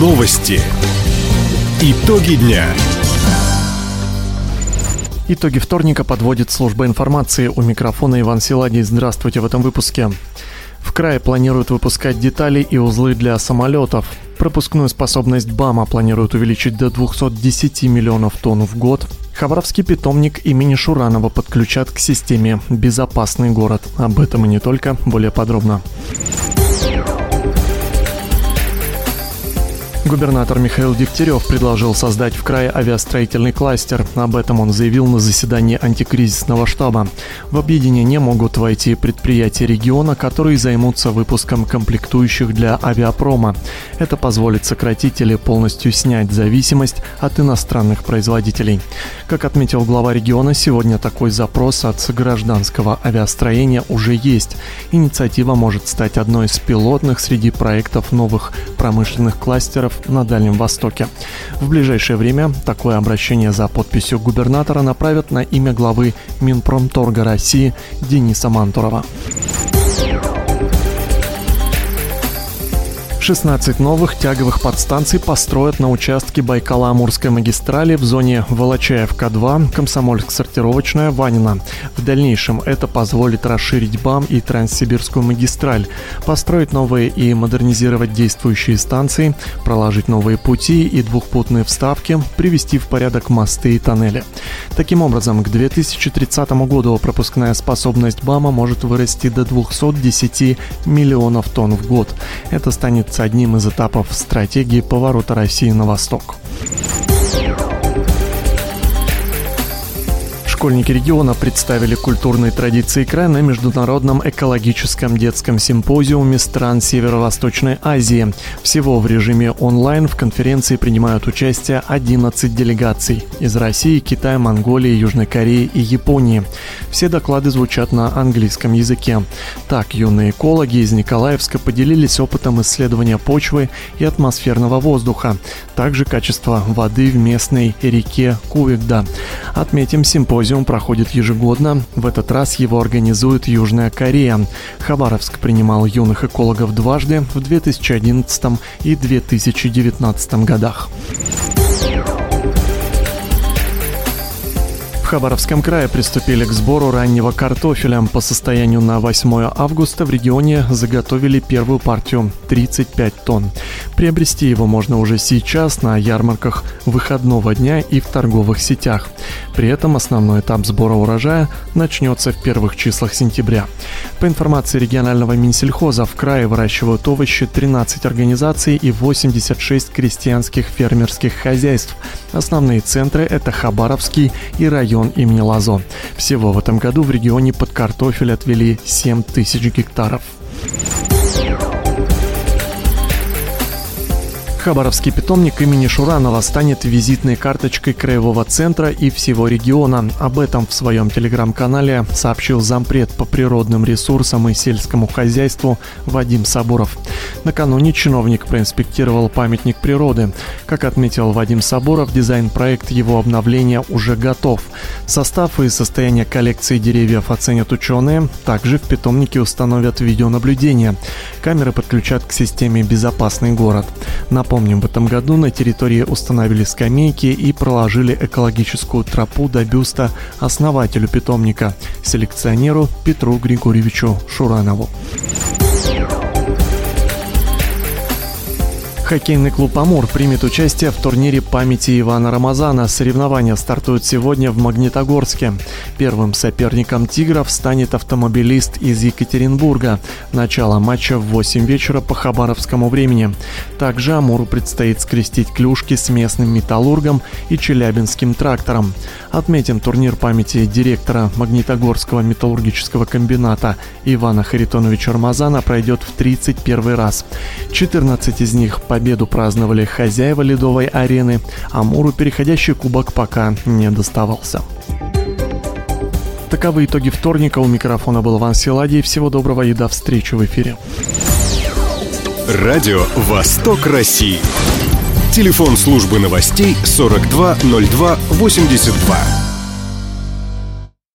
Новости. Итоги дня. Итоги вторника подводит служба информации. У микрофона Иван Силадий. Здравствуйте в этом выпуске. В крае планируют выпускать детали и узлы для самолетов. Пропускную способность БАМа планируют увеличить до 210 миллионов тонн в год. Хабаровский питомник имени Шуранова подключат к системе «Безопасный город». Об этом и не только, более подробно. Губернатор Михаил Дегтярев предложил создать в крае авиастроительный кластер. Об этом он заявил на заседании антикризисного штаба. В объединение могут войти предприятия региона, которые займутся выпуском комплектующих для авиапрома. Это позволит сократить или полностью снять зависимость от иностранных производителей. Как отметил глава региона, сегодня такой запрос от гражданского авиастроения уже есть. Инициатива может стать одной из пилотных среди проектов новых промышленных кластеров на Дальнем Востоке. В ближайшее время такое обращение за подписью губернатора направят на имя главы Минпромторга России Дениса Мантурова. 16 новых тяговых подстанций построят на участке Байкала-Амурской магистрали в зоне Волочаевка-2, Комсомольск-Сортировочная, Ванина. В дальнейшем это позволит расширить БАМ и Транссибирскую магистраль, построить новые и модернизировать действующие станции, проложить новые пути и двухпутные вставки, привести в порядок мосты и тоннели. Таким образом, к 2030 году пропускная способность БАМа может вырасти до 210 миллионов тонн в год. Это станет одним из этапов стратегии поворота России на восток. Школьники региона представили культурные традиции края на Международном экологическом детском симпозиуме стран Северо-Восточной Азии. Всего в режиме онлайн в конференции принимают участие 11 делегаций из России, Китая, Монголии, Южной Кореи и Японии. Все доклады звучат на английском языке. Так, юные экологи из Николаевска поделились опытом исследования почвы и атмосферного воздуха, также качество воды в местной реке Кувигда. Отметим, симпозиум проходит ежегодно. В этот раз его организует Южная Корея. Хабаровск принимал юных экологов дважды в 2011 и 2019 годах. Хабаровском крае приступили к сбору раннего картофеля. По состоянию на 8 августа в регионе заготовили первую партию – 35 тонн. Приобрести его можно уже сейчас на ярмарках выходного дня и в торговых сетях. При этом основной этап сбора урожая начнется в первых числах сентября. По информации регионального Минсельхоза, в крае выращивают овощи 13 организаций и 86 крестьянских фермерских хозяйств. Основные центры – это Хабаровский и район район имени Лазо. Всего в этом году в регионе под картофель отвели 7 тысяч гектаров. Хабаровский питомник имени Шуранова станет визитной карточкой краевого центра и всего региона. Об этом в своем телеграм-канале сообщил зампред по природным ресурсам и сельскому хозяйству Вадим Соборов. Накануне чиновник проинспектировал памятник природы. Как отметил Вадим Соборов, дизайн-проект его обновления уже готов. Состав и состояние коллекции деревьев оценят ученые. Также в питомнике установят видеонаблюдение. Камеры подключат к системе «Безопасный город». На Напомним, в этом году на территории установили скамейки и проложили экологическую тропу до бюста основателю питомника, селекционеру Петру Григорьевичу Шуранову. Хоккейный клуб «Амур» примет участие в турнире памяти Ивана Рамазана. Соревнования стартуют сегодня в Магнитогорске. Первым соперником «Тигров» станет автомобилист из Екатеринбурга. Начало матча в 8 вечера по хабаровскому времени. Также «Амуру» предстоит скрестить клюшки с местным «Металлургом» и «Челябинским трактором». Отметим турнир памяти директора Магнитогорского металлургического комбината Ивана Харитоновича Рамазана пройдет в 31 раз. 14 из них по победу праздновали хозяева ледовой арены, а Муру переходящий кубок пока не доставался. Таковы итоги вторника. У микрофона был Иван Силадий. Всего доброго и до встречи в эфире. Радио «Восток России». Телефон службы новостей 420282.